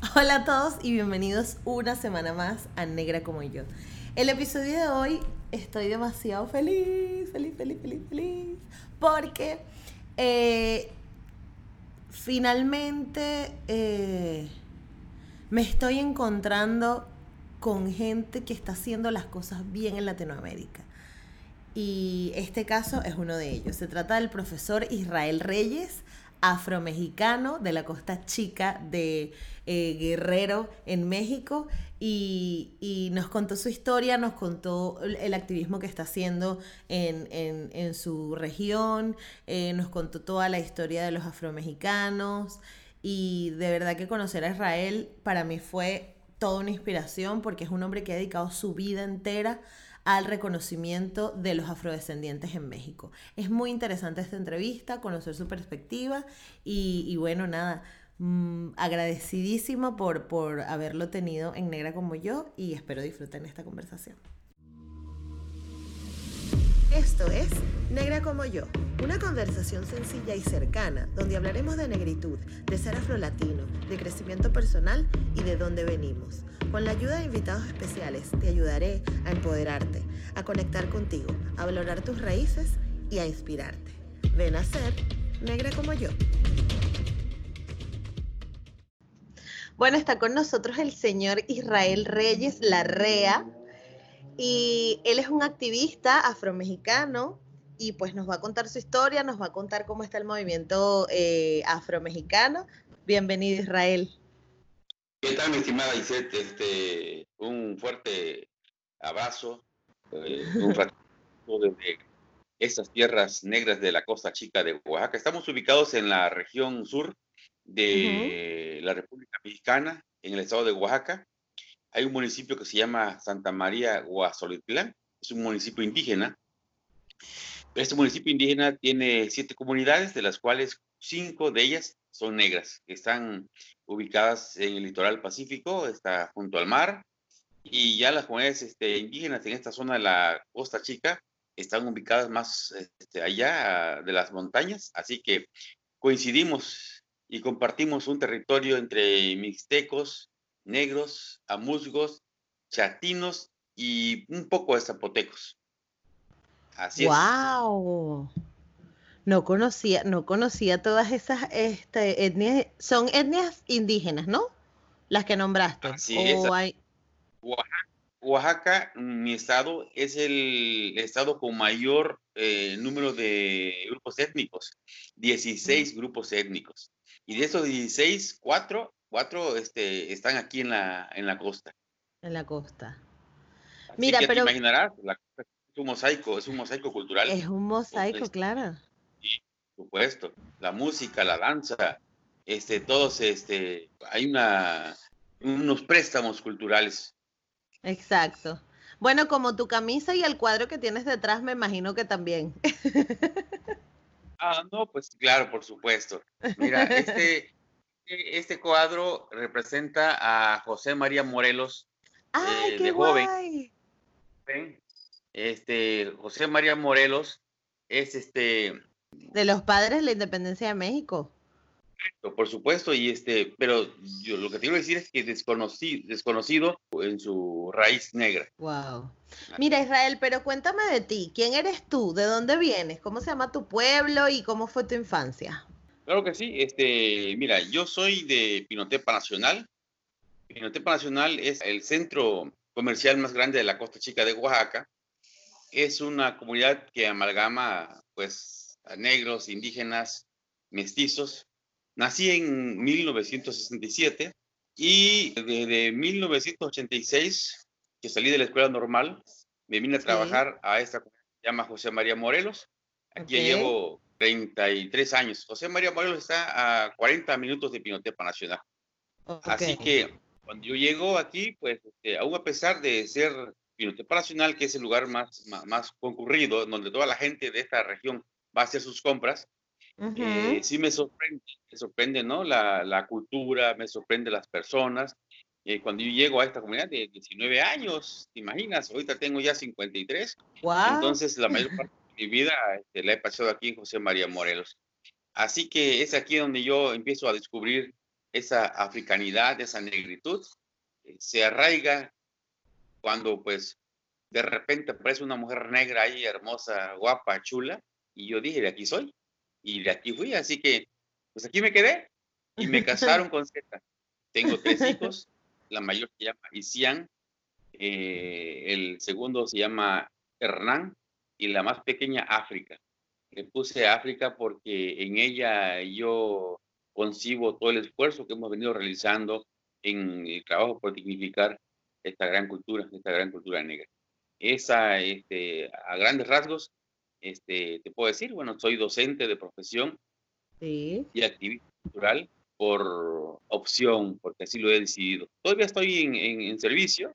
Hola a todos y bienvenidos una semana más a Negra como yo. El episodio de hoy estoy demasiado feliz, feliz, feliz, feliz, feliz, porque eh, finalmente eh, me estoy encontrando con gente que está haciendo las cosas bien en Latinoamérica. Y este caso es uno de ellos. Se trata del profesor Israel Reyes, afromexicano de la Costa Chica de eh, Guerrero en México y, nos contó su historia, nos contó el activismo que está haciendo en, su región, eh, nos contó toda la historia de los afromexicanos y de verdad que conocer a Israel para mí fue toda una inspiración porque es un hombre que ha dedicado su vida entera al reconocimiento de los afrodescendientes en México. Es muy interesante esta entrevista, conocer su perspectiva y, bueno, nada, mm, agradecidísimo por, por haberlo tenido en negra como yo y espero disfruten esta conversación. Esto es Negra como yo, una conversación sencilla y cercana donde hablaremos de negritud, de ser afrolatino, de crecimiento personal y de dónde venimos. Con la ayuda de invitados especiales te ayudaré a empoderarte, a conectar contigo, a valorar tus raíces y a inspirarte. Ven a ser negra como yo. Bueno, está con nosotros el señor Israel Reyes Larrea y él es un activista afromexicano y pues nos va a contar su historia, nos va a contar cómo está el movimiento eh, afromexicano. Bienvenido Israel. ¿Qué tal, mi estimada Isette? Este, un fuerte abrazo, eh, un desde estas tierras negras de la costa chica de Oaxaca. Estamos ubicados en la región sur de la República Mexicana, en el estado de Oaxaca hay un municipio que se llama Santa María Guasolitlán, es un municipio indígena. Este municipio indígena tiene siete comunidades, de las cuales cinco de ellas son negras, que están ubicadas en el litoral pacífico, está junto al mar, y ya las comunidades este, indígenas en esta zona de la Costa Chica están ubicadas más este, allá de las montañas, así que coincidimos y compartimos un territorio entre mixtecos, negros, amuzgos, chatinos y un poco de zapotecos. Así wow. No conocía, no conocía todas esas este, etnias, son etnias indígenas, ¿no? Las que nombraste. Así es. Oaxaca, mi estado, es el estado con mayor eh, número de grupos étnicos, 16 grupos étnicos. Y de esos 16, cuatro cuatro este, están aquí en la, en la costa. En la costa. Mira, pero... Te imaginarás, la costa es un mosaico, es un mosaico cultural. Es un mosaico, claro. Sí, por supuesto. La música, la danza, este, todos, este, hay una, unos préstamos culturales. Exacto. Bueno, como tu camisa y el cuadro que tienes detrás, me imagino que también. ah, no, pues claro, por supuesto. Mira, este, este cuadro representa a José María Morelos ¡Ay, eh, qué de joven. Este, José María Morelos es este de los padres de la independencia de México. Por supuesto, y este, pero yo lo que te quiero decir es que desconocido, desconocido en su raíz negra. Wow. Mira, Israel, pero cuéntame de ti. ¿Quién eres tú? ¿De dónde vienes? ¿Cómo se llama tu pueblo y cómo fue tu infancia? Claro que sí. Este, mira, yo soy de Pinotepa Nacional. Pinotepa Nacional es el centro comercial más grande de la costa chica de Oaxaca. Es una comunidad que amalgama, pues, a negros, indígenas, mestizos. Nací en 1967 y desde 1986, que salí de la escuela normal, me vine a trabajar a esta que se llama José María Morelos. Aquí llevo 33 años. José María Morelos está a 40 minutos de Pinotepa Nacional. Así que cuando yo llego aquí, pues este, aún a pesar de ser Pinotepa Nacional, que es el lugar más, más, concurrido, donde toda la gente de esta región va a hacer sus compras, eh, sí me sorprende, me sorprende, ¿no? La, la cultura, me sorprende las personas. Eh, cuando yo llego a esta comunidad de 19 años, ¿te imaginas? Ahorita tengo ya 53. Wow. Entonces, la mayor parte de mi vida este, la he pasado aquí en José María Morelos. Así que es aquí donde yo empiezo a descubrir esa africanidad, esa negritud. Eh, se arraiga cuando, pues, de repente aparece una mujer negra ahí, hermosa, guapa, chula, y yo dije, de aquí soy, y de aquí fui, así que, pues aquí me quedé, y me casaron con Z. Tengo tres hijos, la mayor se llama Isian, eh, el segundo se llama Hernán y la más pequeña África. Le puse África porque en ella yo concibo todo el esfuerzo que hemos venido realizando en el trabajo por dignificar esta gran cultura, esta gran cultura negra. Esa, este, a grandes rasgos, este, te puedo decir, bueno, soy docente de profesión y activista cultural por opción, porque así lo he decidido. Todavía estoy en, en, servicio,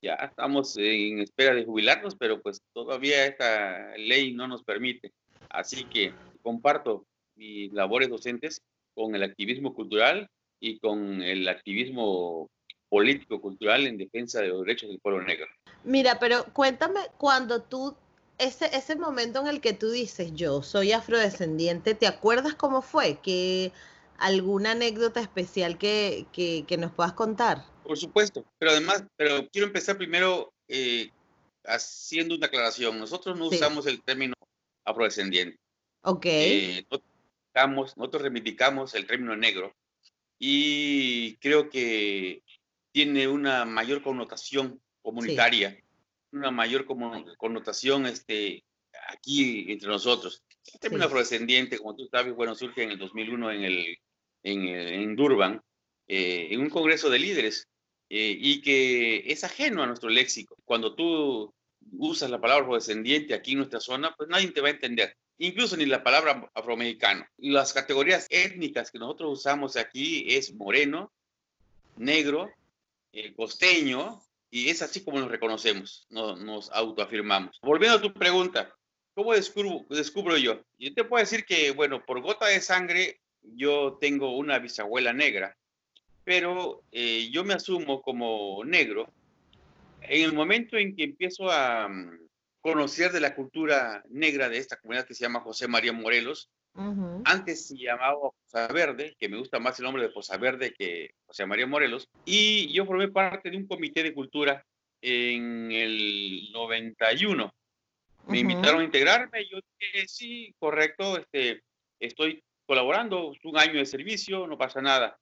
ya estamos en espera de jubilarnos, pero pues todavía esta ley no nos permite. Así que comparto mis labores docentes con el activismo cultural y con el activismo político-cultural en defensa de los derechos del pueblo negro. Mira, pero cuéntame cuando tú, ese, ese momento en el que tú dices, yo soy afrodescendiente, ¿te acuerdas cómo fue? Que alguna anécdota especial que, que, nos puedas contar. Por supuesto, pero además, pero quiero empezar primero eh, haciendo una aclaración. Nosotros no usamos el término afrodescendiente. Ok. Eh, nosotros, nosotros reivindicamos el término negro y creo que tiene una mayor connotación comunitaria, una mayor connotación este, aquí entre nosotros. El término afrodescendiente, como tú sabes, bueno, surge en el 2001 en, el, en, en Durban, eh, en un congreso de líderes, eh, y que es ajeno a nuestro léxico. Cuando tú usas la palabra afrodescendiente aquí en nuestra zona, pues nadie te va a entender, incluso ni la palabra afromexicano. Las categorías étnicas que nosotros usamos aquí es moreno, negro, eh, costeño, y es así como nos reconocemos, nos autoafirmamos. Volviendo a tu pregunta, ¿Cómo descubro, descubro yo? Yo te puedo decir que, bueno, por gota de sangre, yo tengo una bisabuela negra, pero eh, yo me asumo como negro en el momento en que empiezo a mm, conocer de la cultura negra de esta comunidad que se llama José María Morelos. Antes se llamaba Poza Verde, que me gusta más el nombre de Poza Verde que José María Morelos. Y yo formé parte de un comité de cultura en el 91 me invitaron a integrarme, yo dije, sí, correcto, este, estoy colaborando, es un año de servicio, no pasa nada.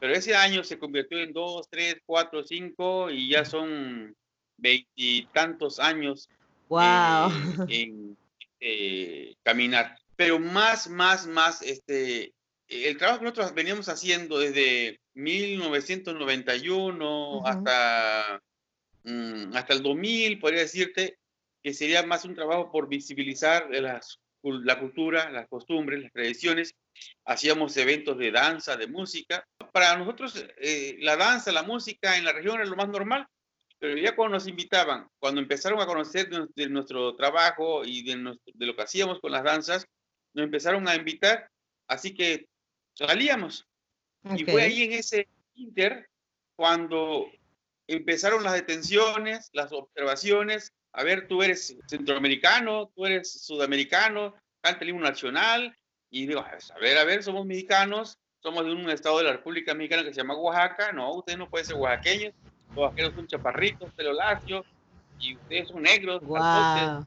Pero ese año se convirtió en dos, tres, cuatro, cinco y ya son veintitantos años wow. en, este, caminar. Pero más, más, más, este, el trabajo que nosotros veníamos haciendo desde 1991 hasta, mm, hasta el 2000, podría decirte, que sería más un trabajo por visibilizar las, la cultura, las costumbres, las tradiciones. Hacíamos eventos de danza, de música. Para nosotros eh, la danza, la música en la región era lo más normal, pero ya cuando nos invitaban, cuando empezaron a conocer de, nuestro trabajo y de, de, lo que hacíamos con las danzas, nos empezaron a invitar, así que salíamos. Y fue ahí en ese inter cuando empezaron las detenciones, las observaciones, a ver, tú eres centroamericano, tú eres sudamericano, canta el himno nacional, y digo, a ver, a ver, somos mexicanos, somos de un estado de la República Mexicana que se llama Oaxaca, no, ustedes no pueden ser oaxaqueños, los oaxaqueños son chaparritos, pelo lacio, y ustedes son negros, wow.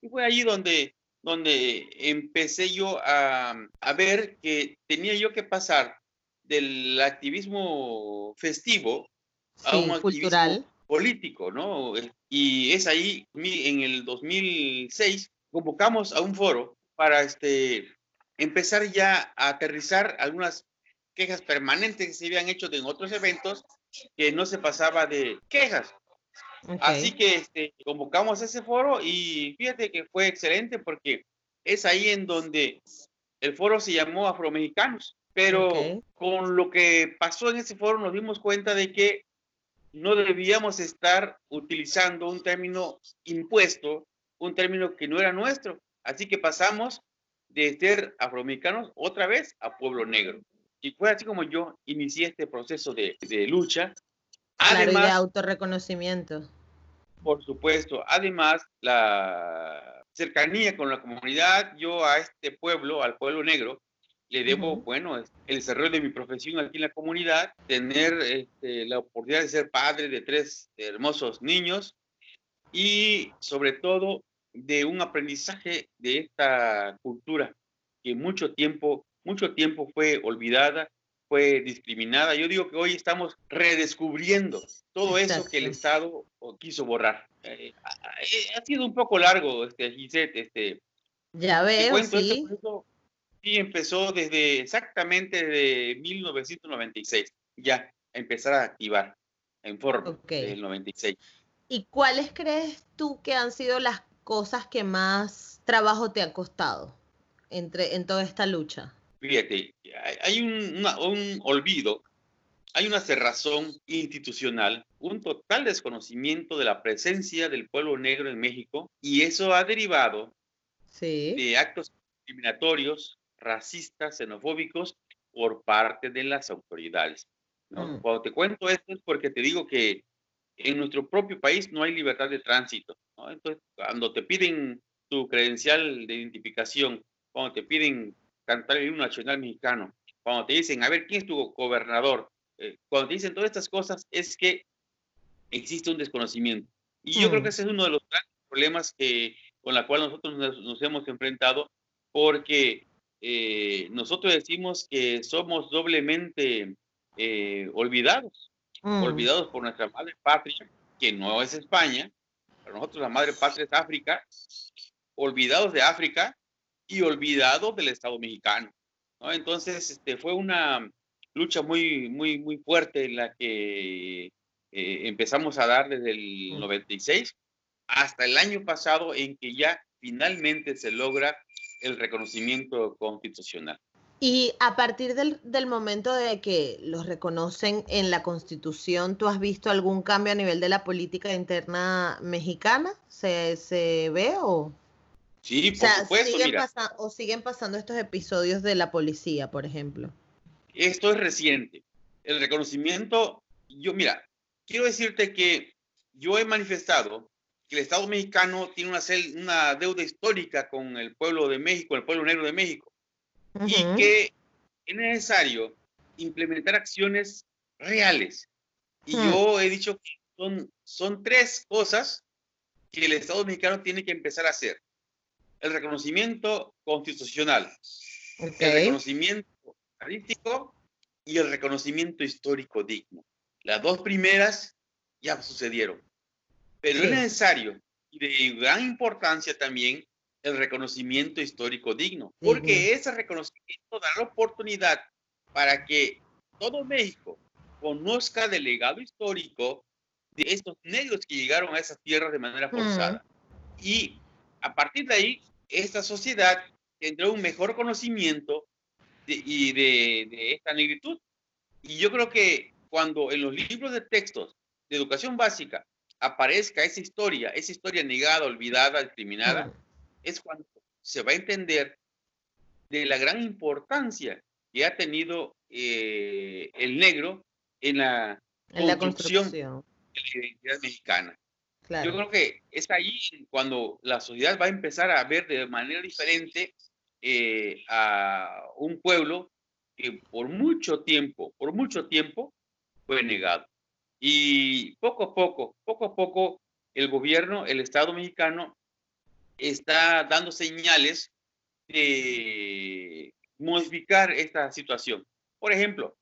Y fue ahí donde, donde empecé yo a, a ver que tenía yo que pasar del activismo festivo a un cultural político, ¿no? Y es ahí, en el 2006, convocamos a un foro para este, empezar ya a aterrizar algunas quejas permanentes que se habían hecho en otros eventos que no se pasaba de quejas. Así que este, convocamos ese foro y fíjate que fue excelente porque es ahí en donde el foro se llamó Afromexicanos. Pero con lo que pasó en ese foro nos dimos cuenta de que no debíamos estar utilizando un término impuesto, un término que no era nuestro. Así que pasamos de ser afroamericanos otra vez a pueblo negro. Y fue así como yo inicié este proceso de, lucha. Además, de autorreconocimiento. Por supuesto. Además, la cercanía con la comunidad, yo a este pueblo, al pueblo negro, le debo, bueno, el desarrollo de mi profesión aquí en la comunidad, tener este, la oportunidad de ser padre de tres hermosos niños y sobre todo de un aprendizaje de esta cultura que mucho tiempo, mucho tiempo fue olvidada, fue discriminada. Yo digo que hoy estamos redescubriendo todo eso que el Estado quiso borrar. Eh, ha, sido un poco largo, este, Gisette, este. Ya veo, sí. sí, empezó desde exactamente de 1996, ya empezar a activar en forma del 96. ¿Y cuáles crees tú que han sido las cosas que más trabajo te han costado entre, en toda esta lucha? Fíjate, hay un, un olvido, hay una cerrazón institucional, un total desconocimiento de la presencia del pueblo negro en México y eso ha derivado de actos discriminatorios, racistas, xenofóbicos por parte de las autoridades. Mm. Cuando te cuento esto es porque te digo que en nuestro propio país no hay libertad de tránsito. Entonces, cuando te piden tu credencial de identificación, cuando te piden cantar el himno nacional mexicano, cuando te dicen, a ver, ¿quién es tu gobernador? Eh, cuando te dicen todas estas cosas, es que existe un desconocimiento. Y yo creo mm. que ese es uno de los grandes problemas que, con la cual nosotros nos, hemos enfrentado, porque eh, nosotros decimos que somos doblemente eh, olvidados, mm. olvidados por nuestra madre patria, que no es España, para nosotros la madre patria es África, olvidados de África y olvidados del Estado mexicano. ¿no? Entonces, este, fue una lucha muy, muy, muy fuerte en la que eh, empezamos a dar desde el 96 hasta el año pasado en que ya finalmente se logra el reconocimiento constitucional. Y a partir del, del, momento de que los reconocen en la Constitución, ¿tú has visto algún cambio a nivel de la política interna mexicana? ¿Se, se ve o...? Sí, por supuesto. Siguen ¿O siguen pasando estos episodios de la policía, por ejemplo? Esto es reciente. El reconocimiento, yo, mira, quiero decirte que yo he manifestado que el Estado mexicano tiene una, una deuda histórica con el pueblo de México, el pueblo negro de México y que es necesario implementar acciones reales. Y hmm. yo he dicho que son, son tres cosas que el Estado mexicano tiene que empezar a hacer. El reconocimiento constitucional, el reconocimiento estadístico y el reconocimiento histórico digno. Las dos primeras ya sucedieron. Pero es necesario y de gran importancia también el reconocimiento histórico digno, porque ese reconocimiento da la oportunidad para que todo México conozca del legado histórico de estos negros que llegaron a esas tierras de manera forzada. Y a partir de ahí, esta sociedad tendrá un mejor conocimiento de, y de, de, esta negritud. Y yo creo que cuando en los libros de textos de educación básica aparezca esa historia, esa historia negada, olvidada, discriminada, es cuando se va a entender de la gran importancia que ha tenido eh, el negro en la, construcción, de la identidad mexicana. Yo creo que es ahí cuando la sociedad va a empezar a ver de manera diferente eh, a un pueblo que por mucho tiempo, por mucho tiempo fue negado. Y poco a poco, poco a poco, el gobierno, el Estado mexicano está dando señales de modificar esta situación. Por ejemplo,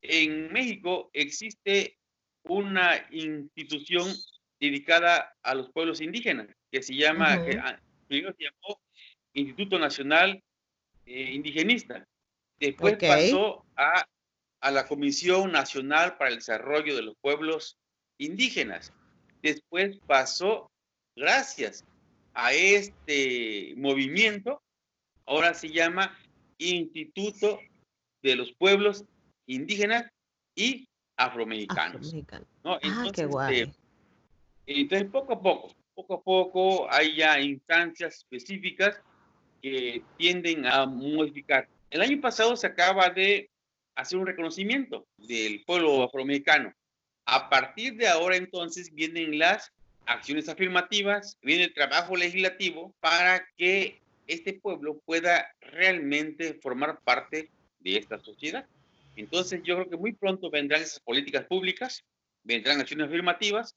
en México existe una institución dedicada a los pueblos indígenas que se llama, que primero se llamó Instituto Nacional eh, Indigenista. Después pasó a, a la Comisión Nacional para el Desarrollo de los Pueblos Indígenas. Después pasó, gracias a este movimiento ahora se llama Instituto de los Pueblos Indígenas y Afromexicanos. ¿no? Ah, qué guay. Entonces, poco a poco, poco a poco hay ya instancias específicas que tienden a modificar. El año pasado se acaba de hacer un reconocimiento del pueblo afromexicano. A partir de ahora entonces vienen las acciones afirmativas, viene el trabajo legislativo para que este pueblo pueda realmente formar parte de esta sociedad. Entonces yo creo que muy pronto vendrán esas políticas públicas, vendrán acciones afirmativas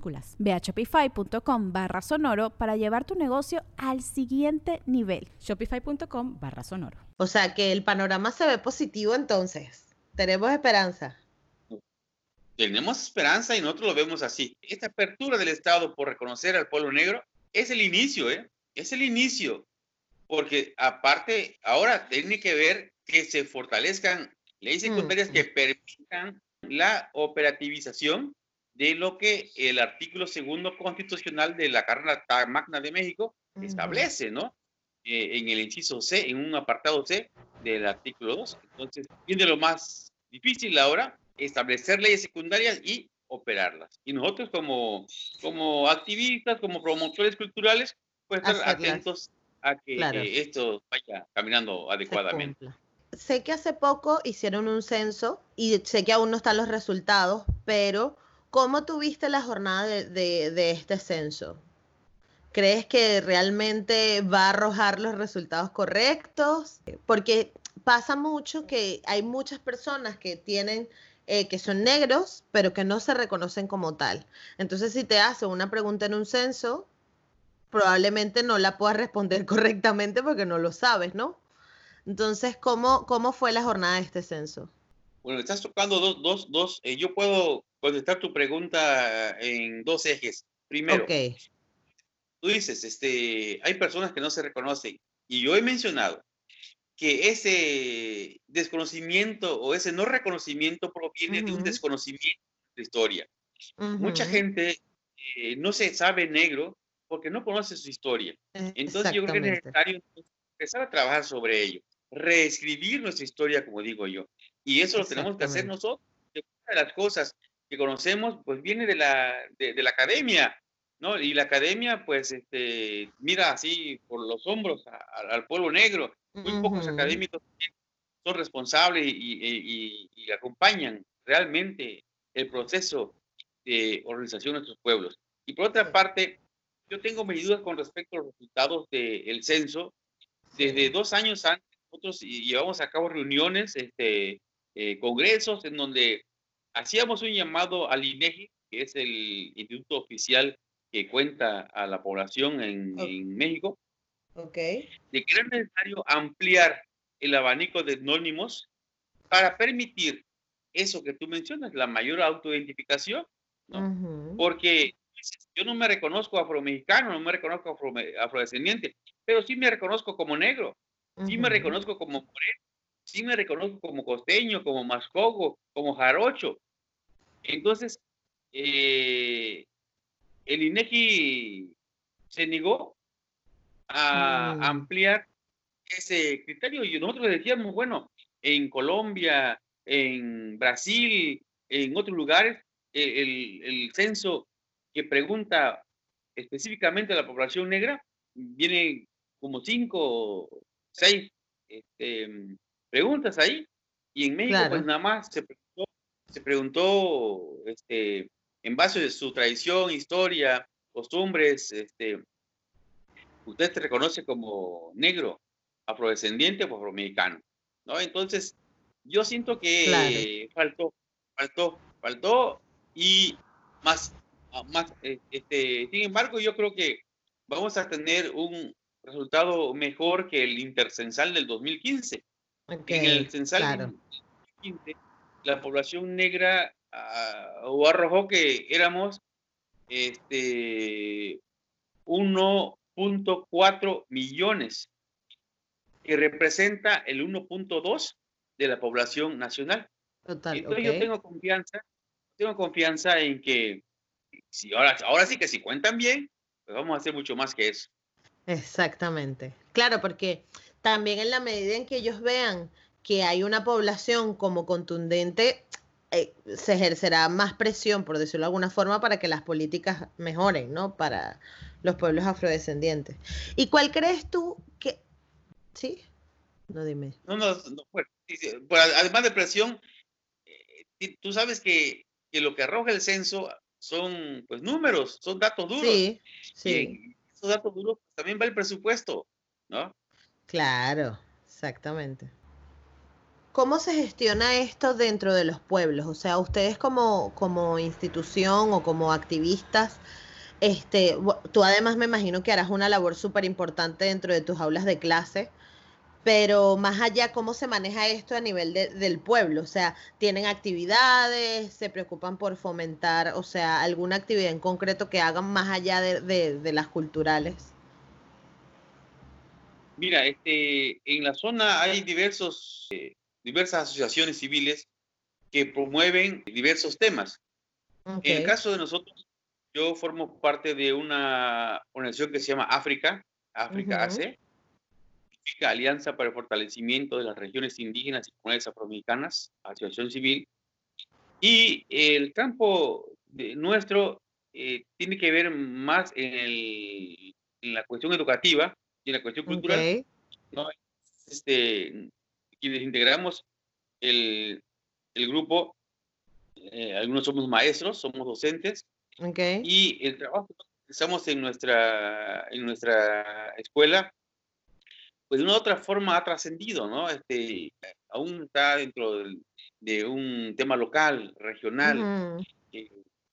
Ve a shopify.com barra sonoro para llevar tu negocio al siguiente nivel. Shopify.com barra sonoro. O sea que el panorama se ve positivo entonces. Tenemos esperanza. Tenemos esperanza y nosotros lo vemos así. Esta apertura del Estado por reconocer al pueblo negro es el inicio, ¿eh? Es el inicio. Porque aparte, ahora tiene que ver que se fortalezcan leyes secundarias que permitan la operativización de lo que el artículo segundo constitucional de la Carta Magna de México establece, ¿no? Eh, en el inciso C, en un apartado C del artículo 2. Entonces, viene lo más difícil ahora, establecer leyes secundarias y operarlas. Y nosotros como, como activistas, como promotores culturales, pues estar atentos a que eh, esto vaya caminando adecuadamente. Sé que hace poco hicieron un censo y sé que aún no están los resultados, pero ¿Cómo tuviste la jornada de, este censo? ¿Crees que realmente va a arrojar los resultados correctos? Porque pasa mucho que hay muchas personas que tienen, eh, que son negros, pero que no se reconocen como tal. Entonces, si te hace una pregunta en un censo, probablemente no la puedas responder correctamente porque no lo sabes, ¿no? Entonces, ¿cómo, cómo fue la jornada de este censo? Bueno, estás tocando dos, dos, dos. Eh, yo puedo contestar tu pregunta en dos ejes. Primero, tú dices, este, hay personas que no se reconocen. Y yo he mencionado que ese desconocimiento o ese no reconocimiento proviene de un desconocimiento de historia. Mucha gente eh, no se sabe negro porque no conoce su historia. Eh, Entonces yo creo que es necesario empezar a trabajar sobre ello, reescribir nuestra historia, como digo yo. Y eso lo tenemos que hacer nosotros. Una de las cosas que conocemos, pues viene de la, de, la academia, ¿no? Y la academia, pues, este, mira así por los hombros al pueblo negro. Muy pocos académicos son responsables y, y, acompañan realmente el proceso de organización de nuestros pueblos. Y por otra parte, yo tengo mis dudas con respecto a los resultados del censo. Desde dos años antes, nosotros llevamos a cabo reuniones este, eh, congresos en donde hacíamos un llamado al INEGI, que es el instituto oficial que cuenta a la población en, México, okay. de que era necesario ampliar el abanico de anónimos para permitir eso que tú mencionas, la mayor autoidentificación, porque yo no me reconozco afromexicano, no me reconozco afrodescendiente, pero sí me reconozco como negro, sí me reconozco como moreno, sí me reconozco como costeño, como mascogo, como jarocho. Entonces, eh, el INEGI se negó a mm. ampliar ese criterio y nosotros decíamos, bueno, en Colombia, en Brasil, en otros lugares, e, el, el censo que pregunta específicamente a la población negra viene como cinco, seis este, preguntas ahí Y en México, pues nada más se preguntó, se preguntó este, en base de su tradición, historia, costumbres, este, usted se reconoce como negro, afrodescendiente o afroamericano, ¿no? Entonces, yo siento que faltó, faltó, faltó y más, más, eh, este, sin embargo, yo creo que vamos a tener un resultado mejor que el intercensal del 2015. En el censal 2015, la población negra uh, o arrojó que éramos este 1.4 millones, que representa el 1.2 de la población nacional. Total, Entonces yo tengo confianza, tengo confianza en que si ahora, ahora sí que si cuentan bien, pues vamos a hacer mucho más que eso. Exactamente. Claro, porque también en la medida en que ellos vean que hay una población como contundente, eh, se ejercerá más presión, por decirlo de alguna forma, para que las políticas mejoren, ¿no? Para los pueblos afrodescendientes. ¿Y cuál crees tú que... ¿Sí? No dime. No, no, no bueno, además de presión, eh, tú sabes que, que, lo que arroja el censo son pues números, son datos duros. Sí, sí. esos datos duros también va el presupuesto, ¿no? Claro, exactamente. ¿Cómo se gestiona esto dentro de los pueblos? O sea, ustedes como, como institución o como activistas, este, tú además me imagino que harás una labor súper importante dentro de tus aulas de clase, pero más allá, ¿cómo se maneja esto a nivel del pueblo? O sea, ¿tienen actividades? ¿Se preocupan por fomentar, o sea, alguna actividad en concreto que hagan más allá de, las culturales? Mira, este, en la zona hay diversos eh, diversas asociaciones civiles que promueven diversos temas. En el caso de nosotros, yo formo parte de una organización que se llama África, África AC, Alianza para el Fortalecimiento de las Regiones Indígenas y Comunidades Afroamericanas, Asociación Civil. Y el campo de nuestro eh, tiene que ver más en, la cuestión educativa y en la cuestión cultural. Este, quienes integramos el, el grupo, eh, algunos somos maestros, somos docentes, y el trabajo que realizamos en nuestra, en nuestra escuela, pues de una u otra forma ha trascendido, ¿no? Este, aún está dentro de, un tema local, regional, eh,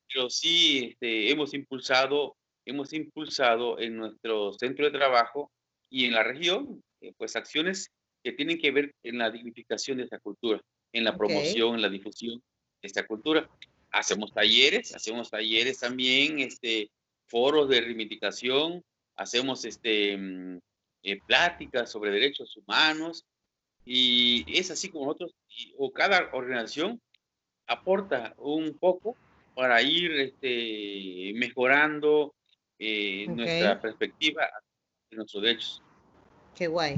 pero sí este, hemos impulsado, hemos impulsado en nuestro centro de trabajo y en la región, eh, pues acciones que tienen que ver en la dignificación de esta cultura, en la promoción, en la difusión de esta cultura. Hacemos talleres, hacemos talleres también, este, foros de reivindicación, hacemos este, mm, eh, pláticas sobre derechos humanos y es así como nosotros, o cada organización aporta un poco para ir este, mejorando eh, nuestra perspectiva de nuestros derechos. Qué guay.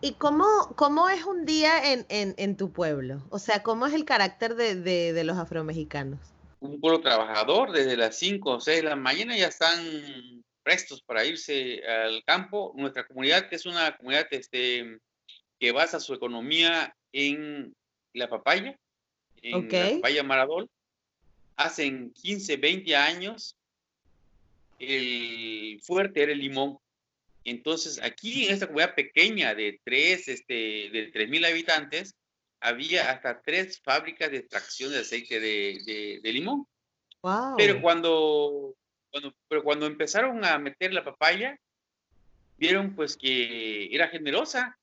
¿Y cómo, cómo es un día en, en, en, tu pueblo? O sea, ¿cómo es el carácter de, de, de los afromexicanos? Un pueblo trabajador, desde las 5 o 6 de la mañana ya están prestos para irse al campo. Nuestra comunidad, que es una comunidad este, que basa su economía en la papaya, en la papaya maradol. Hacen 15, 20 años el fuerte era el limón. Entonces, aquí en esta comunidad pequeña de tres, este, de tres mil habitantes, había hasta tres fábricas de extracción de aceite de, de, limón. Pero cuando, cuando, pero cuando empezaron a meter la papaya, vieron pues que era generosa,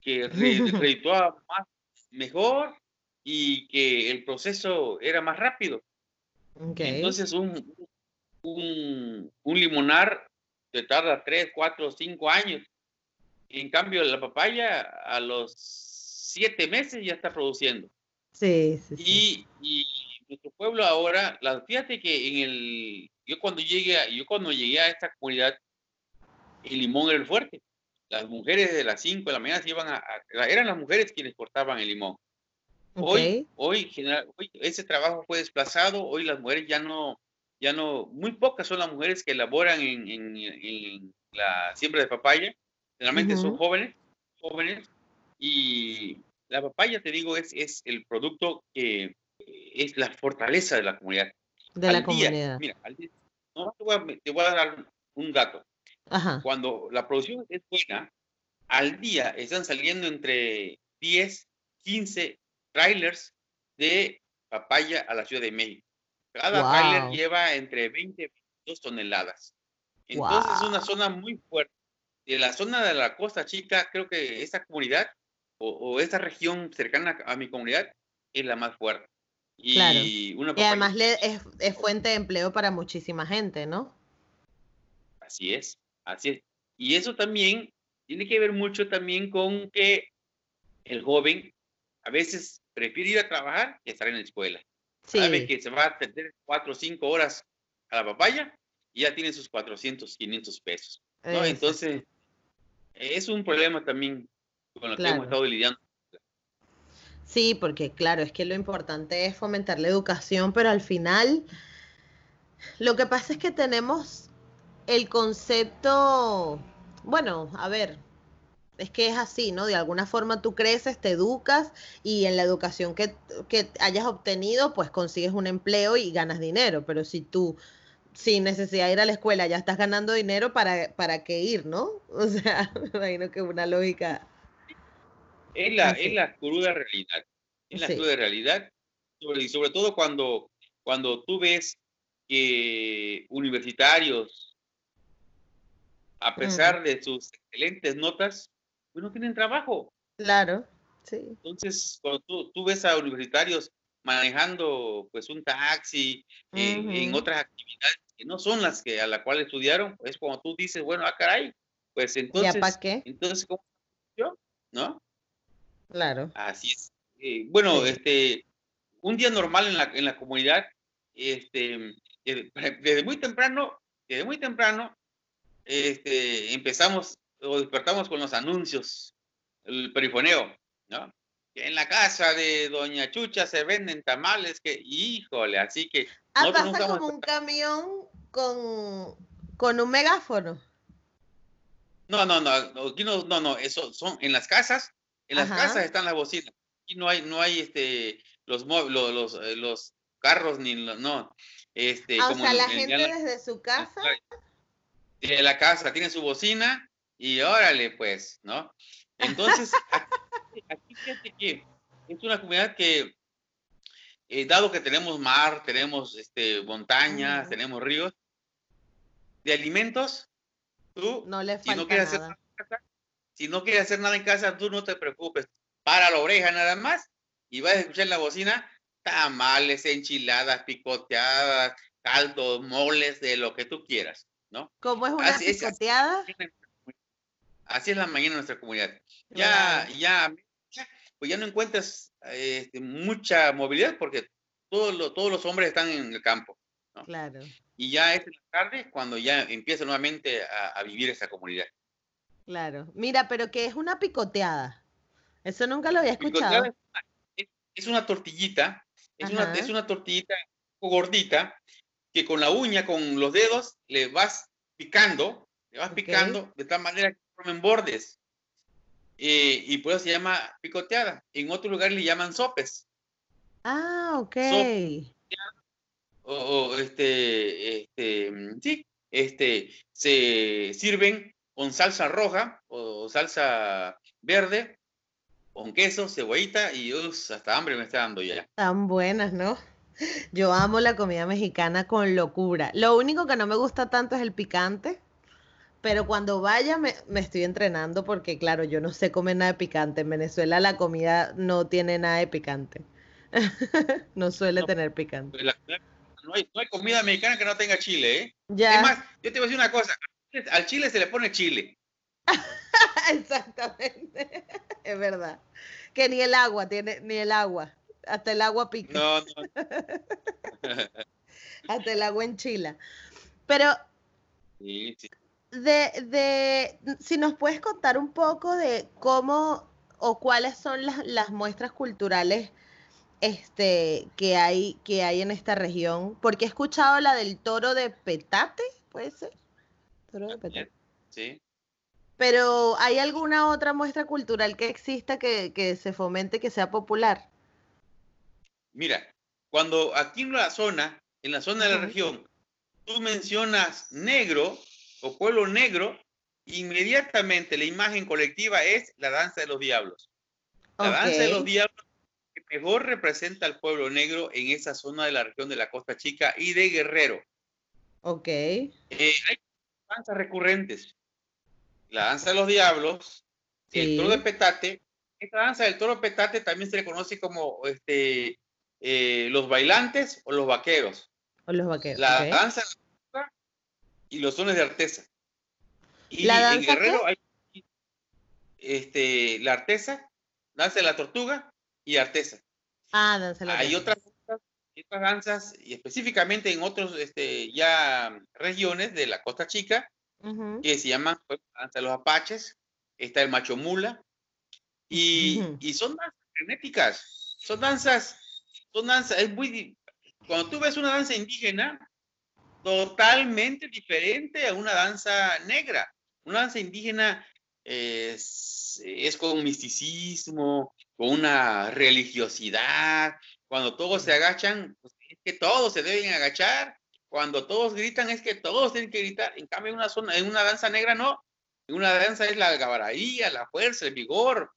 que redituaba más mejor y que el proceso era más rápido. Entonces un, un, un, limonar tarda 3, 4, 5 años. En cambio, la papaya a los 7 meses ya está produciendo. Sí, sí, Y, nuestro pueblo ahora, la, fíjate que en el, yo cuando llegué, a, yo cuando llegué a esta comunidad, el limón era el fuerte. Las mujeres de las 5 de la mañana se iban a, eran las mujeres quienes cortaban el limón. Hoy, hoy, general, hoy ese trabajo fue desplazado, hoy las mujeres ya no, ya no, muy pocas son las mujeres que elaboran en, la siembra de papaya, generalmente son jóvenes, jóvenes, y la papaya, te digo, es, es el producto que es la fortaleza de la comunidad. De la comunidad. Mira, no, te, voy a, te voy a dar un dato. Ajá. Cuando la producción es buena, al día están saliendo entre 10, 15 trailers de papaya a la Ciudad de México. Cada trailer lleva entre 20 y 22 toneladas. Entonces es una zona muy fuerte. De la zona de la Costa Chica, creo que esta comunidad o, esta región cercana a mi comunidad es la más fuerte. Y, además es, fuente de empleo para muchísima gente, ¿no? Así es, así es. Y eso también tiene que ver mucho también con que el joven a veces prefiere ir a trabajar que estar en la escuela. Sabe que se va a perder cuatro o cinco horas a la papaya y ya tiene sus 400, 500 pesos. Entonces, es un problema también con lo que hemos estado lidiando. Sí, porque claro, es que lo importante es fomentar la educación, pero al final lo que pasa es que tenemos el concepto, bueno, a ver, es que es así, ¿no? De alguna forma tú creces, te educas y en la educación que, que, hayas obtenido, pues consigues un empleo y ganas dinero. Pero si tú, sin necesidad de ir a la escuela, ya estás ganando dinero, ¿para, para qué ir, no? O sea, me imagino que una lógica es la, es la cruda realidad. Es la cruda realidad. y sobre todo cuando, cuando tú ves que universitarios, a pesar de sus excelentes notas, pues no tienen trabajo. Claro, sí. Entonces, cuando tú, tú ves a universitarios manejando pues un taxi en otras actividades que no son las que a la cual estudiaron, es cuando tú dices, bueno, ah, caray, pues entonces, ¿Ya para qué? Entonces, ¿cómo yo? ¿No? Claro. Así es. Eh, bueno, este, un día normal en la, en la comunidad, este, desde muy temprano, desde muy temprano, este, empezamos o despertamos con los anuncios, el perifoneo, ¿no? en la casa de Doña Chucha se venden tamales que, híjole, así que... Ah, pasa como un camión con, con un megáfono. No, no, no, aquí no, no, no, eso son en las casas en las casas están las bocinas. Aquí no hay, no hay este, los, los, los, eh, los carros ni no. Este, ah, o sea, la gente desde su casa. De la casa tiene su bocina y órale, pues, ¿no? Entonces, aquí, fíjate que es una comunidad que, eh, dado que tenemos mar, tenemos este, montañas, tenemos ríos, de alimentos, tú, no le falta no quieres nada. hacer si no quieres hacer nada en casa, tú no te preocupes. Para la oreja nada más y vas a escuchar la bocina tamales, enchiladas, picoteadas, caldos, moles, de lo que tú quieras, ¿no? ¿Cómo es una picoteada? Así es la mañana en nuestra comunidad. Ya, ya, pues ya no encuentras este, mucha movilidad porque todos, todos los hombres están en el campo. ¿no? Claro. Y ya es en la tarde cuando ya empieza nuevamente a, a vivir esa comunidad. Claro. Mira, pero que es una picoteada. Eso nunca lo había escuchado. Es una tortillita, es una, es una, tortillita gordita que con la uña, con los dedos, le vas picando, le vas picando de tal manera que formen bordes. Eh, y por eso se llama picoteada. En otro lugar le llaman sopes. Ah, ok. o, este, este, sí, este, se sirven con salsa roja o salsa verde, con queso, cebollita y hasta hambre me está dando ya. Tan buenas, ¿no? Yo amo la comida mexicana con locura. Lo único que no me gusta tanto es el picante, pero cuando vaya me, estoy entrenando porque, claro, yo no sé comer nada de picante. En Venezuela la comida no tiene nada de picante. no suele tener picante. No hay, comida mexicana que no tenga chile, ¿eh? Ya. Es más, yo te voy a decir una cosa al chile se le pone chile. Exactamente, es verdad. Que ni el agua tiene, ni el agua. Hasta el agua pica. No, no. Hasta el agua en Chile. Pero sí, sí. De, de, si nos puedes contar un poco de cómo o cuáles son las, las muestras culturales este, que, hay, que hay en esta región, porque he escuchado la del toro de petate, ¿puede ser? Sí. Pero ¿hay alguna otra muestra cultural que exista que, que se fomente, que sea popular? Mira, cuando aquí en la zona, en la zona de la región, tú mencionas negro o pueblo negro, inmediatamente la imagen colectiva es la danza de los diablos. La danza de los diablos que mejor representa al pueblo negro en esa zona de la región de la Costa Chica y de Guerrero. Ok. Eh, hay danzas recurrentes. La danza de los diablos, el toro de petate. Esta danza del toro de petate también se le conoce como este, eh, los bailantes o los vaqueros. O los vaqueros. La danza de y los sones de artesa. Y ¿La en Guerrero qué? hay este, la artesa, danza de la tortuga y artesa. Ah, danza de la Hay tortuga. otras otras danzas, y específicamente en otros este, ya regiones de la Costa Chica, Ujú. que se llaman pues, danza de los apaches, está el macho mula, y, Ujú. y son danzas frenéticas, son danzas, son danzas, es muy, cuando tú ves una danza indígena, totalmente diferente a una danza negra. Una danza indígena es, es con misticismo, con una religiosidad. Cuando todos se agachan, pues, es que todos se deben agachar. Cuando todos gritan, es que todos tienen que gritar. En cambio, en una, zona, en una danza negra, no. En una danza es la algarabía, la fuerza, el vigor,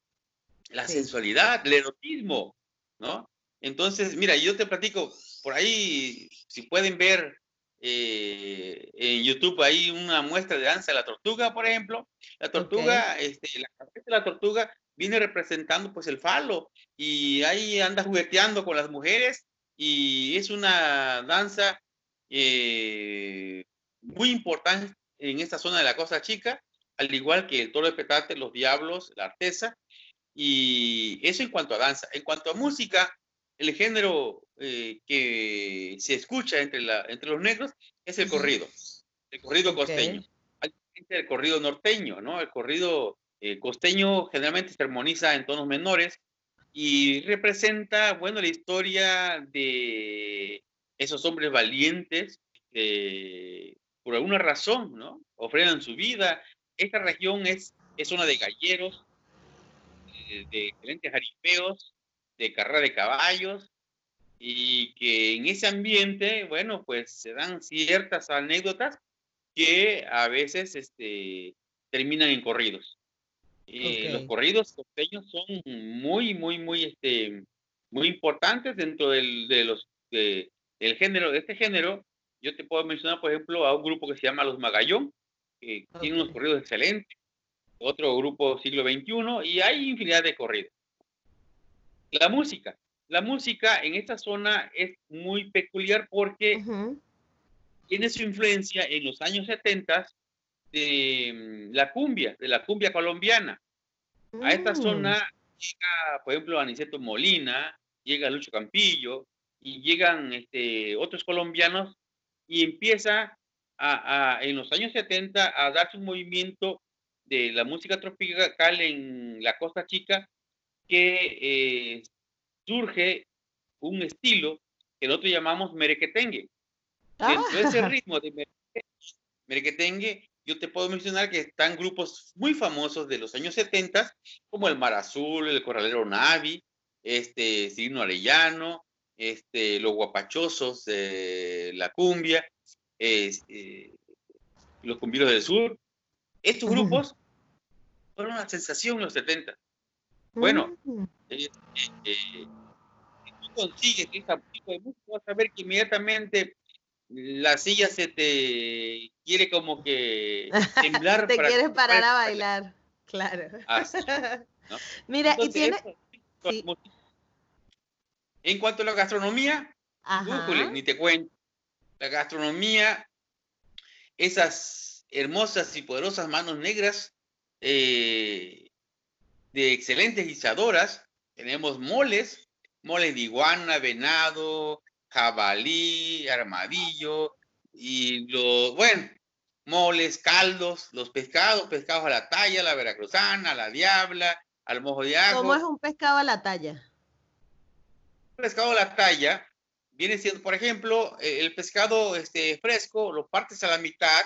la Sí. sensualidad, el erotismo, ¿no? Entonces, mira, yo te platico, por ahí, si pueden ver eh, en YouTube, hay una muestra de danza de la tortuga, por ejemplo. La tortuga, este, la cabeza de la tortuga viene representando pues el falo y ahí anda jugueteando con las mujeres y es una danza eh, muy importante en esta zona de la Costa Chica, al igual que el toro de petate, los diablos, la artesa, y eso en cuanto a danza. En cuanto a música, el género eh, que se escucha entre, la, entre los negros es el corrido, el corrido costeño. Hay el corrido norteño, ¿no? El corrido eh, costeño generalmente se armoniza en tonos menores y representa, bueno, la historia de esos hombres valientes que por alguna razón, ¿no? Ofrendan su vida. Esta región es, es zona de galleros, eh, de excelentes jaripeos, de carrera de caballos, y que en ese ambiente, bueno, pues se dan ciertas anécdotas que a veces este, terminan en corridos. Eh, Los Ok. corridos costeños son muy, muy, muy, este, muy importantes dentro del, de los, de- del género, de este género. Yo te puedo mencionar, por ejemplo, a un grupo que se llama Los Magallón, que tiene unos corridos excelentes, otro grupo siglo XXI, y hay infinidad de corridos. La música. La música en esta zona es muy peculiar porque tiene su influencia en los años 70 de mm, la cumbia, de la cumbia colombiana. A esta Mm. zona llega, por ejemplo, Aniceto Molina, llega Lucho Campillo y llegan este, otros colombianos y empieza a, a- en los años 70 a darse un movimiento de la música tropical en la Costa Chica que eh, surge un estilo que nosotros llamamos merequetengue. Dentro de ese Ah, ritmo de merequetengue, yo te puedo mencionar que están grupos muy famosos de los años 70, como el Mar Azul, el Corralero Navi, este, Cirino Arellano, este, los Guapachosos, de la cumbia, es, eh, los cumbieros del sur. Estos grupos fueron una sensación en los 70. Bueno, mm. eh, eh, si tú consigues ese tipo de música, vas a ver que inmediatamente la silla se te quiere como que temblar. Te para quieres parar a bailar. Claro. Así, ¿no? Mira, y tiene. eso, sí. En cuanto a la gastronomía, Ajá. ni te cuento. La gastronomía, esas hermosas y poderosas manos negras eh, de excelentes guisadoras. Tenemos moles, moles de iguana, venado, jabalí, armadillo y los, bueno, moles, caldos, los pescados, pescados a la talla, la veracruzana, la diabla, al mojo de ajo. ¿Cómo es un pescado a la talla? pescado a la talla viene siendo, por ejemplo, eh, el pescado este, fresco, lo partes a la mitad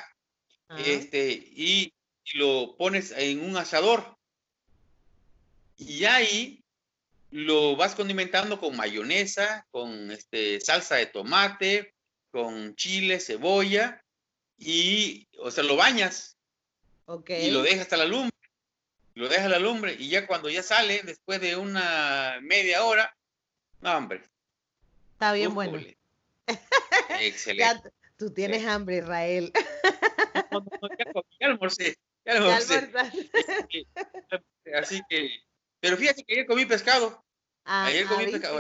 Ah, este, y y lo pones en un asador. Y ahí lo vas condimentando con mayonesa, con este, salsa de tomate, con chile, cebolla y, o sea, lo bañas. Y lo dejas hasta la lumbre. Lo dejas a la lumbre y ya cuando ya sale, después de una media hora, no, hombre. Está bien bueno. Excelente. tú tienes hambre, Israel. ya, almorcé. Ya almorcé. Así que, pero fíjate que ayer comí pescado. Ah, ayer comí ah, pescado.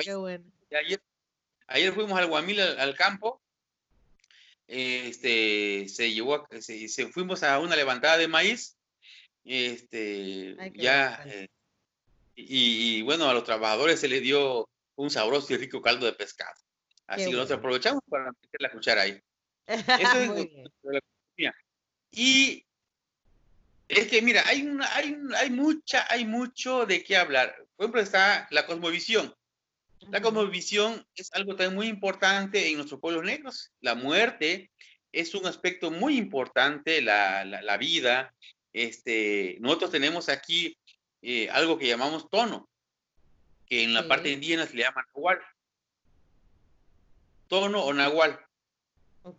Ayer, fuimos al Guamil al, campo. Este, se llevó, se, se, fuimos a una levantada de maíz. Este, ya, eh, y, bueno, a los trabajadores se les dio un sabroso y rico caldo de pescado. Así que nosotros aprovechamos para meter la cuchara ahí. Eso es la Y es que, mira, hay, una, hay, hay, mucha, hay mucho de qué hablar. Por ejemplo, está la cosmovisión. La cosmovisión es algo también muy importante en nuestros pueblos negros. La muerte es un aspecto muy importante, la, la, vida. Este, nosotros tenemos aquí eh, algo que llamamos tono, que en la parte indígena se le llama nahual. Tono o nahual.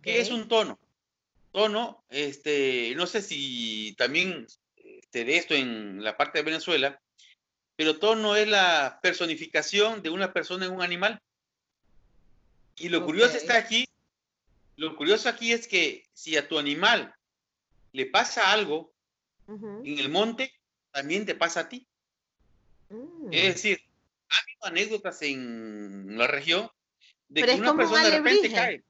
¿Qué es un tono? Tono, este, no sé si también este, de esto en la parte de Venezuela, pero tono es la personificación de una persona en un animal. Y lo curioso está aquí, lo curioso aquí es que si a tu animal le pasa algo en el monte, también te pasa a ti. Mm. Es decir, ha habido anécdotas en la región de que una persona de repente cae.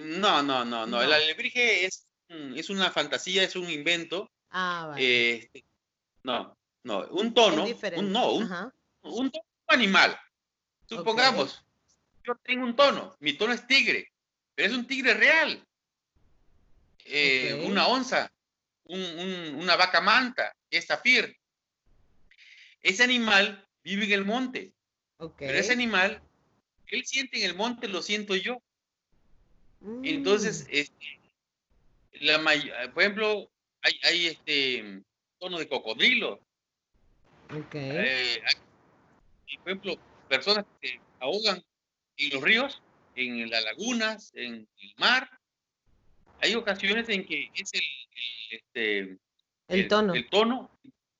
No, no, no, no. El alebrije es, es una fantasía, es un invento. Ah, vale. Este, no, no, un tono, un, no, un, un, tono animal. Supongamos, yo tengo un tono, mi tono es tigre, pero es un tigre real. Eh, una onza, un, una vaca manta, es zafir. Ese animal vive en el monte. Pero ese animal, él siente en el monte, lo siento yo. Entonces, mm. este, la por ejemplo, hay, hay este tono de cocodrilo. Eh, por ejemplo, personas que se ahogan en los ríos, en las lagunas, en el mar. Hay ocasiones en que es el, este, el, tono. El tono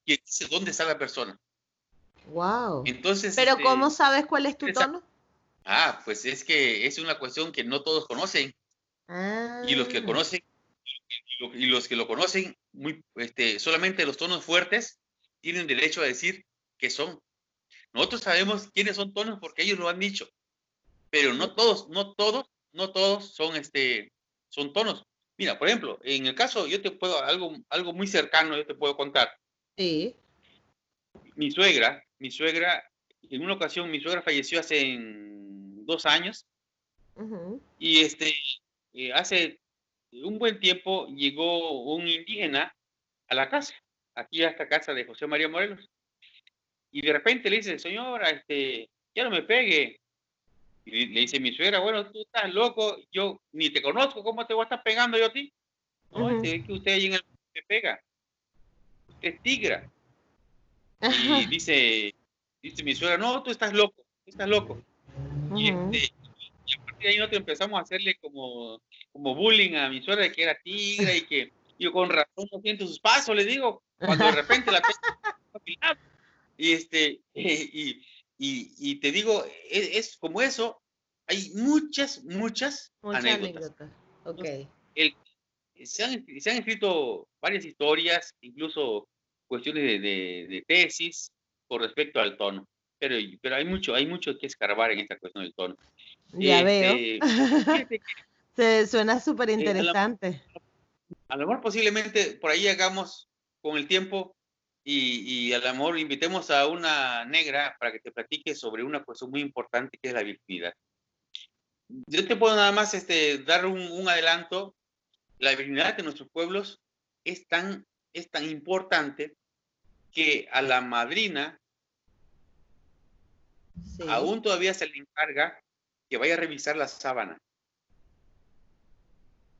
y dice dónde está la persona. Wow. Entonces, Pero este, ¿cómo sabes cuál es tu tono? Ah, pues es que es una cuestión que no todos conocen. Y los que ah. conocen, y los que lo conocen, muy, este, solamente los tonos fuertes tienen derecho a decir que son. Nosotros sabemos quiénes son tonos porque ellos lo han dicho, pero no todos, no todos, no todos son este, son tonos. Mira, por ejemplo, en el caso, yo te puedo, algo, algo muy cercano, yo te puedo contar. Sí. Mi suegra, mi suegra, en una ocasión, mi suegra falleció hace dos años. Y este, eh, hace un buen tiempo llegó un indígena a la casa, aquí a esta casa de José María Morelos. Y de repente le dice, señora, este, ya no me pegue. Y le dice mi suegra, bueno, tú estás loco, yo ni te conozco, ¿cómo te voy a estar pegando yo a ti? No, este, que usted ahí en el me pega. Usted es tigra. Y dice, dice mi suegra, no, tú estás loco, tú estás loco. Y, este, y a partir de ahí nosotros empezamos a hacerle como, como bullying a mi suegra de que era tigra y que yo con razón no siento sus pasos, le digo, cuando de repente la y este, y, y, y, te digo, e, es, como eso, hay muchas, muchas, anécdotas. se, han, se, han, escrito varias historias, incluso cuestiones de, de, tesis con respecto al tono. Pero, pero hay mucho, hay mucho que escarbar en esta cuestión del tono. Ya veo. Este, Se suena súper interesante. a lo mejor posiblemente por ahí hagamos con el tiempo y, y a lo mejor invitemos a una negra para que te platique sobre una cuestión muy importante que es la virginidad. Yo te puedo nada más este, dar un, adelanto. La virginidad de nuestros pueblos es tan, es tan importante que a la madrina aún todavía se le encarga que vaya a revisar la sábana.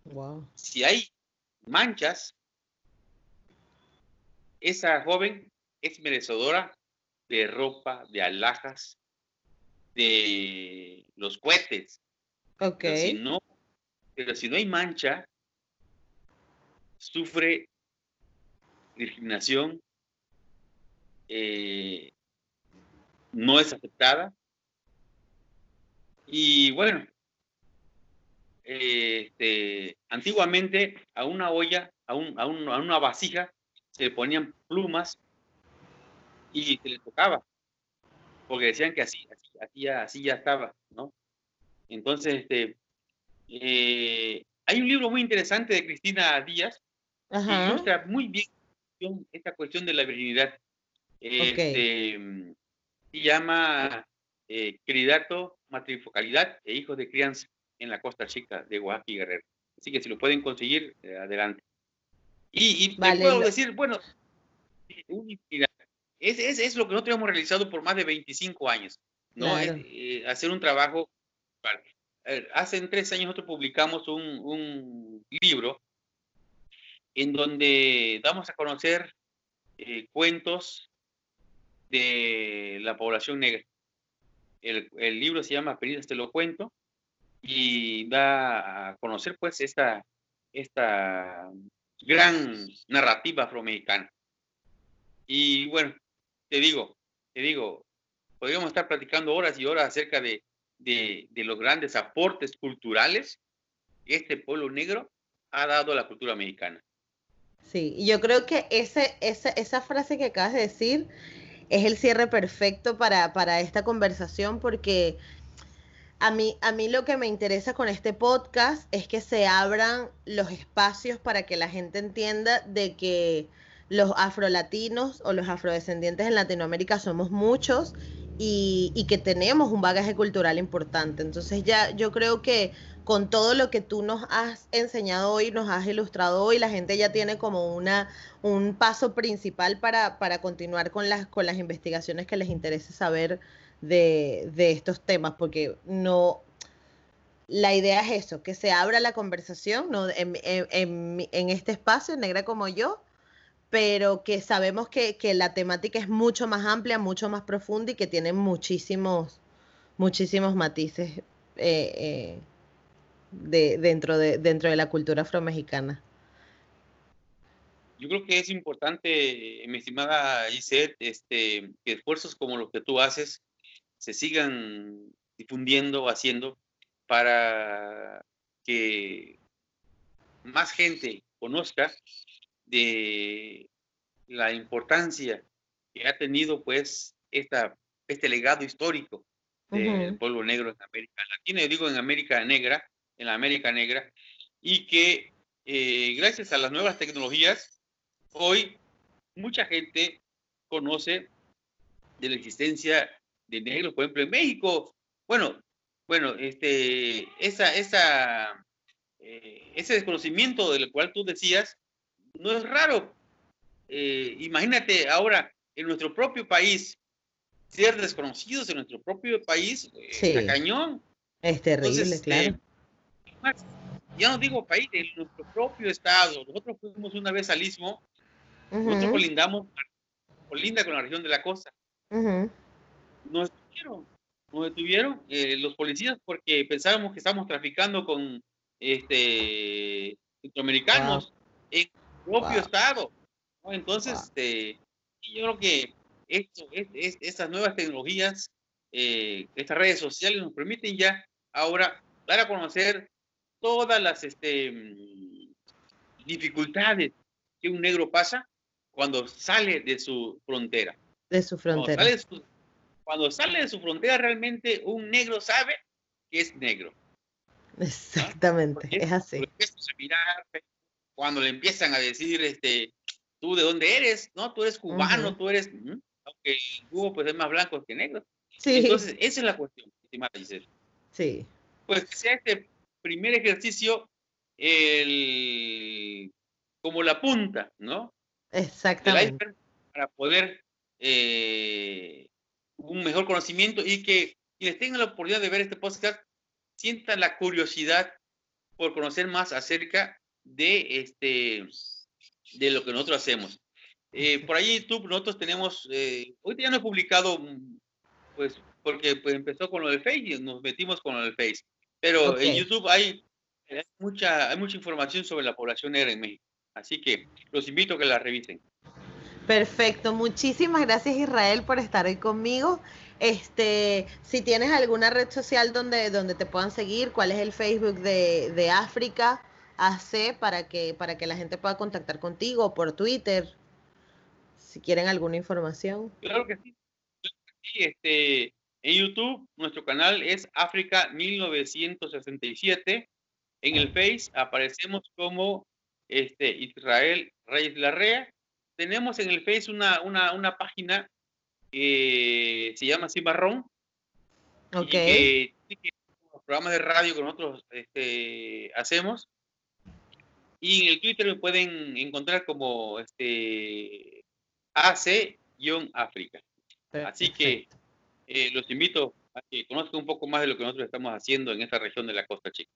Wow. Si hay manchas, esa joven es merecedora de ropa, de alhajas, de los cohetes. Ok. Pero si no, pero si no hay mancha, sufre discriminación, eh, no es aceptada. Y bueno, este, antiguamente a una olla, a, un, a, un- a una vasija, se le ponían plumas y se le tocaba, porque decían que así, así, así ya, así ya estaba, ¿no? Entonces, este, eh, hay un libro muy interesante de Cristina Díaz que Ajá. ilustra muy bien esta cuestión de la virginidad. Este, se llama eh, Cridato, Matrifocalidad e Hijos de Crianza en la Costa Chica de Oaxaca y Guerrero. Así que si lo pueden conseguir, eh, adelante. Y, y te Vale, puedo lo- decir, bueno, es, es, es lo que nosotros hemos realizado por más de 25 años, ¿no? Claro. Es, eh, hacer un trabajo. vale. Hace tres años nosotros publicamos un, un libro en donde damos a conocer eh, cuentos de la población negra. El, el libro se llama Apenas te lo cuento y da a conocer pues esta, esta gran narrativa afromexicana. Y bueno, te digo, te digo, podríamos estar platicando horas y horas acerca de, de, de los grandes aportes culturales que este pueblo negro ha dado a la cultura mexicana. Sí, yo creo que ese, esa, esa frase que acabas de decir es el cierre perfecto para, para esta conversación porque a mí, a mí lo que me interesa con este podcast es que se abran los espacios para que la gente entienda de que los afrolatinos o los afrodescendientes en Latinoamérica somos muchos y, y que tenemos un bagaje cultural importante. Entonces ya yo creo que con todo lo que tú nos has enseñado hoy, nos has ilustrado hoy, la gente ya tiene como una, un paso principal para, para continuar con las, con las investigaciones que les interese saber de, de estos temas, porque no, la idea es eso, que se abra la conversación ¿no? en, en- en- este espacio, negra como yo, pero que sabemos que, que la temática es mucho más amplia, mucho más profunda y que tiene muchísimos, muchísimos matices eh, eh, de, dentro, de, dentro de la cultura afromexicana. Yo creo que es importante, mi estimada Gisette, este, que esfuerzos como los que tú haces se sigan difundiendo, haciendo, para que más gente conozca de la importancia que ha tenido pues esta, este legado histórico del pueblo negro en América Latina, yo digo en América Negra, en la América Negra, y que eh, gracias a las nuevas tecnologías, hoy mucha gente conoce de la existencia de negros, por ejemplo, en México. Bueno, bueno, este, esa, esa, eh, ese desconocimiento del cual tú decías no es raro. Eh, imagínate ahora en nuestro propio país ser desconocidos en nuestro propio país, Sí. cañón. Es terrible, Entonces, claro. Más, ya no digo país, en nuestro propio estado. Nosotros fuimos una vez al Istmo, nosotros Ujú, colindamos, colinda con la región de la costa. ujú. Nos detuvieron, nos detuvieron eh, los policías porque pensábamos que estábamos traficando con este centroamericanos en el propio Wow. estado. ¿no? Enentonces, Wow. este, yo creo que esto, es, es- estas nuevas tecnologías, eh, estas redes sociales nos permiten ya ahora dar a conocer todas las este, mm, dificultades que un negro pasa cuando sale de su frontera. De su Cuando frontera. sale, de su, cuando sale de su frontera, realmente un negro sabe que es negro. Exactamente, Porque es así. Cuando mirar, cuando le empiezan a decir, este, tú de dónde eres, ¿no? Tú eres cubano, Ujú. tú eres, ¿Mm? aunque Cuba pues es más blanco que negro. Sí, Entonces, esa es la cuestión, estimada Giselle. sí, Pues que sea este primer ejercicio el, como la punta, ¿no? Exactamente. para poder eh, un mejor conocimiento y que quienes tengan la oportunidad de ver este podcast sientan la curiosidad por conocer más acerca de este de lo que nosotros hacemos. Eh, por ahí YouTube nosotros tenemos, eh, hoy ya no he publicado, pues porque pues, empezó con lo del Face y nos metimos con lo del Face. Pero en YouTube hay, hay, mucha, hay mucha información sobre la población negra en México. Así que los invito a que la revisen. Perfecto, muchísimas gracias Israel por estar hoy conmigo. Este, si tienes alguna red social donde, donde te puedan seguir, ¿cuál es el Facebook de, de África AC para que, para que la gente pueda contactar contigo por Twitter? Si quieren alguna información. Claro que sí. Este, en YouTube, nuestro canal es África 1967. En el Face aparecemos como este, Israel Reyes Larrea tenemos en el Face una, una, una página que se llama Cimarrón. Ok. que, los programas de radio que nosotros este, hacemos. Y en el Twitter me pueden encontrar como este AC-África. Así que eh, los invito a que conozcan un poco más de lo que nosotros estamos haciendo en esta región de la Costa Chica.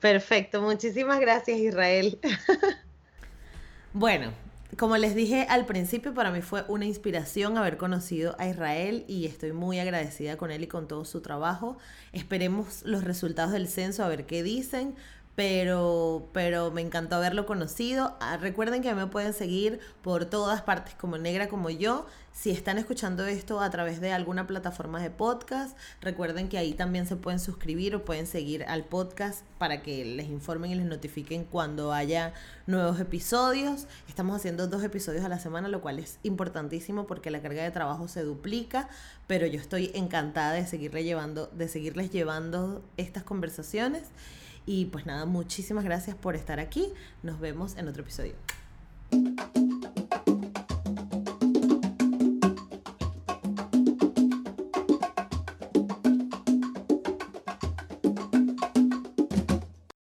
Perfecto, muchísimas gracias Israel. bueno, como les dije al principio, para mí fue una inspiración haber conocido a Israel y estoy muy agradecida con él y con todo su trabajo. Esperemos los resultados del censo a ver qué dicen, pero, pero me encantó haberlo conocido. Ah, recuerden que me pueden seguir por todas partes como Negra como yo. Si están escuchando esto a través de alguna plataforma de podcast, recuerden que ahí también se pueden suscribir o pueden seguir al podcast para que les informen y les notifiquen cuando haya nuevos episodios. Estamos haciendo dos episodios a la semana, lo cual es importantísimo porque la carga de trabajo se duplica, pero yo estoy encantada de de seguirles llevando estas conversaciones. Y pues nada, muchísimas gracias por estar aquí. Nos vemos en otro episodio.